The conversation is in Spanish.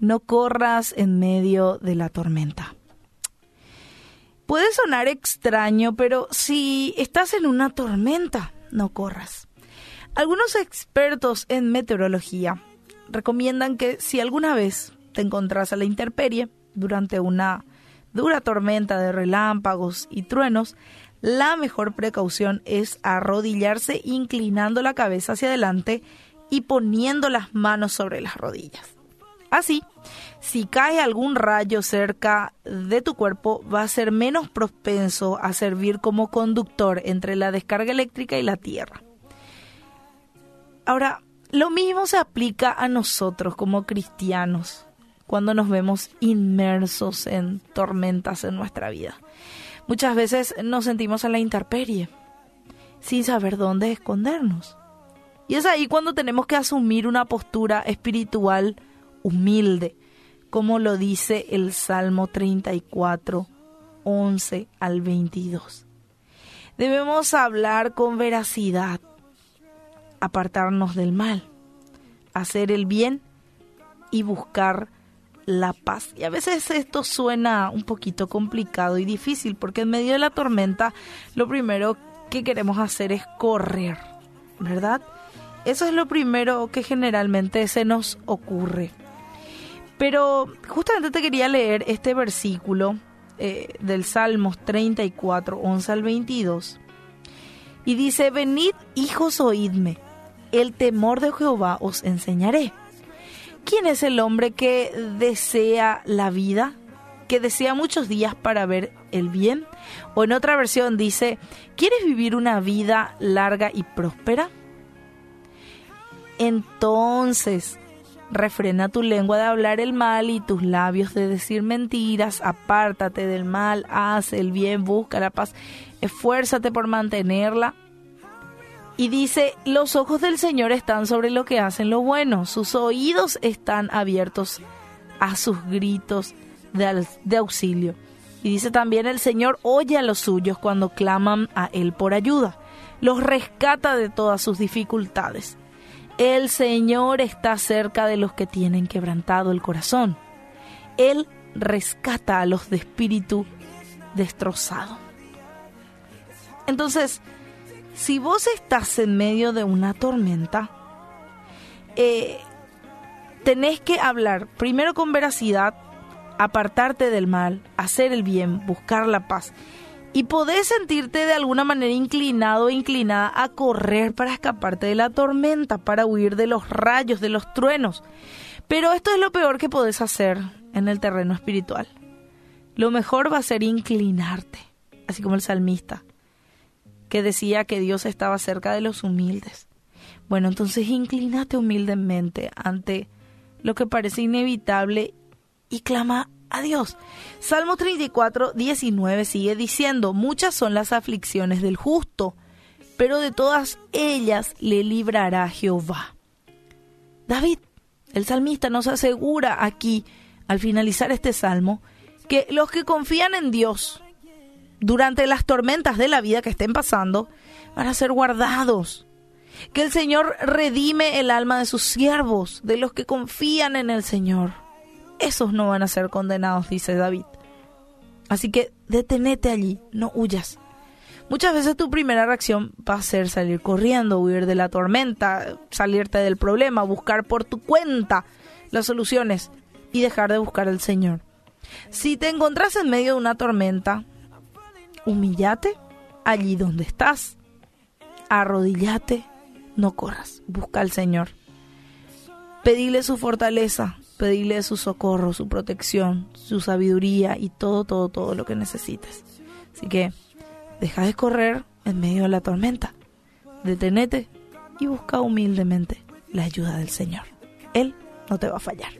no corras en medio de la tormenta. Puede sonar extraño, pero si estás en una tormenta, no corras. Algunos expertos en meteorología recomiendan que si alguna vez te encontrás a la intemperie durante una dura tormenta de relámpagos y truenos, la mejor precaución es arrodillarse inclinando la cabeza hacia adelante y poniendo las manos sobre las rodillas. Así, si cae algún rayo cerca de tu cuerpo, va a ser menos propenso a servir como conductor entre la descarga eléctrica y la Tierra. Ahora, lo mismo se aplica a nosotros como cristianos cuando nos vemos inmersos en tormentas en nuestra vida. Muchas veces nos sentimos a la intemperie, sin saber dónde escondernos. Y es ahí cuando tenemos que asumir una postura espiritual humilde, como lo dice el Salmo 34, 11 al 22. Debemos hablar con veracidad, apartarnos del mal, hacer el bien y buscar la paz. Y a veces esto suena un poquito complicado y difícil porque en medio de la tormenta lo primero que queremos hacer es correr, ¿verdad? Eso es lo primero que generalmente se nos ocurre. Pero justamente te quería leer este versículo eh, del Salmos 34, 11 al 22. Y dice, venid hijos, oídme, el temor de Jehová os enseñaré. ¿Quién es el hombre que desea la vida? que desea muchos días para ver el bien. O en otra versión dice, ¿quieres vivir una vida larga y próspera? Entonces Refrena tu lengua de hablar el mal y tus labios de decir mentiras. Apártate del mal, haz el bien, busca la paz, esfuérzate por mantenerla. Y dice, los ojos del Señor están sobre lo que hacen lo bueno, sus oídos están abiertos a sus gritos de, de auxilio. Y dice también, el Señor oye a los suyos cuando claman a Él por ayuda, los rescata de todas sus dificultades. El Señor está cerca de los que tienen quebrantado el corazón. Él rescata a los de espíritu destrozado. Entonces, si vos estás en medio de una tormenta, eh, tenés que hablar primero con veracidad, apartarte del mal, hacer el bien, buscar la paz y podés sentirte de alguna manera inclinado o inclinada a correr para escaparte de la tormenta, para huir de los rayos, de los truenos. Pero esto es lo peor que podés hacer en el terreno espiritual. Lo mejor va a ser inclinarte, así como el salmista, que decía que Dios estaba cerca de los humildes. Bueno, entonces inclínate humildemente ante lo que parece inevitable y clama a Dios. Salmo 34, 19 sigue diciendo, muchas son las aflicciones del justo, pero de todas ellas le librará Jehová. David, el salmista, nos asegura aquí, al finalizar este salmo, que los que confían en Dios durante las tormentas de la vida que estén pasando, van a ser guardados. Que el Señor redime el alma de sus siervos, de los que confían en el Señor esos no van a ser condenados, dice David. Así que detenete allí, no huyas. Muchas veces tu primera reacción va a ser salir corriendo, huir de la tormenta, salirte del problema, buscar por tu cuenta las soluciones y dejar de buscar al Señor. Si te encontrás en medio de una tormenta, humillate allí donde estás, arrodillate, no corras, busca al Señor. Pedile su fortaleza, pedirle su socorro, su protección, su sabiduría y todo, todo, todo lo que necesites. Así que deja de correr en medio de la tormenta, detenete y busca humildemente la ayuda del Señor. Él no te va a fallar.